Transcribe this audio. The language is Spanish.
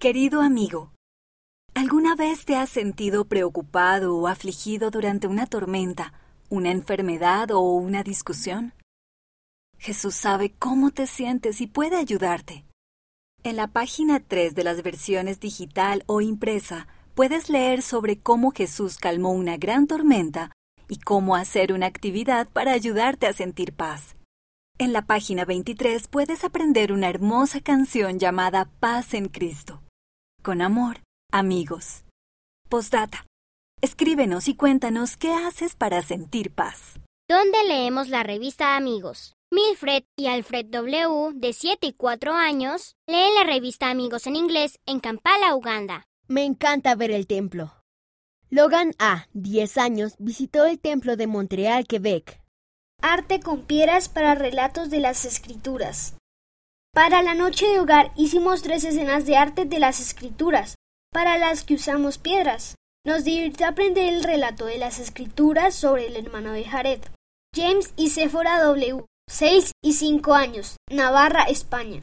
Querido amigo, ¿alguna vez te has sentido preocupado o afligido durante una tormenta, una enfermedad o una discusión? Jesús sabe cómo te sientes y puede ayudarte. En la página 3 de las versiones digital o impresa puedes leer sobre cómo Jesús calmó una gran tormenta y cómo hacer una actividad para ayudarte a sentir paz. En la página 23 puedes aprender una hermosa canción llamada Paz en Cristo. Con amor, amigos. Postdata. Escríbenos y cuéntanos qué haces para sentir paz. ¿Dónde leemos la revista Amigos? Milfred y Alfred W., de 7 y 4 años, leen la revista Amigos en inglés en Kampala, Uganda. Me encanta ver el templo. Logan A., 10 años, visitó el templo de Montreal, Quebec. Arte con piedras para relatos de las escrituras. Para la noche de hogar hicimos tres escenas de arte de las escrituras, para las que usamos piedras. Nos divirtió aprender el relato de las escrituras sobre el hermano de Jared, James y Sephora W., 6 y 5 años, Navarra, España.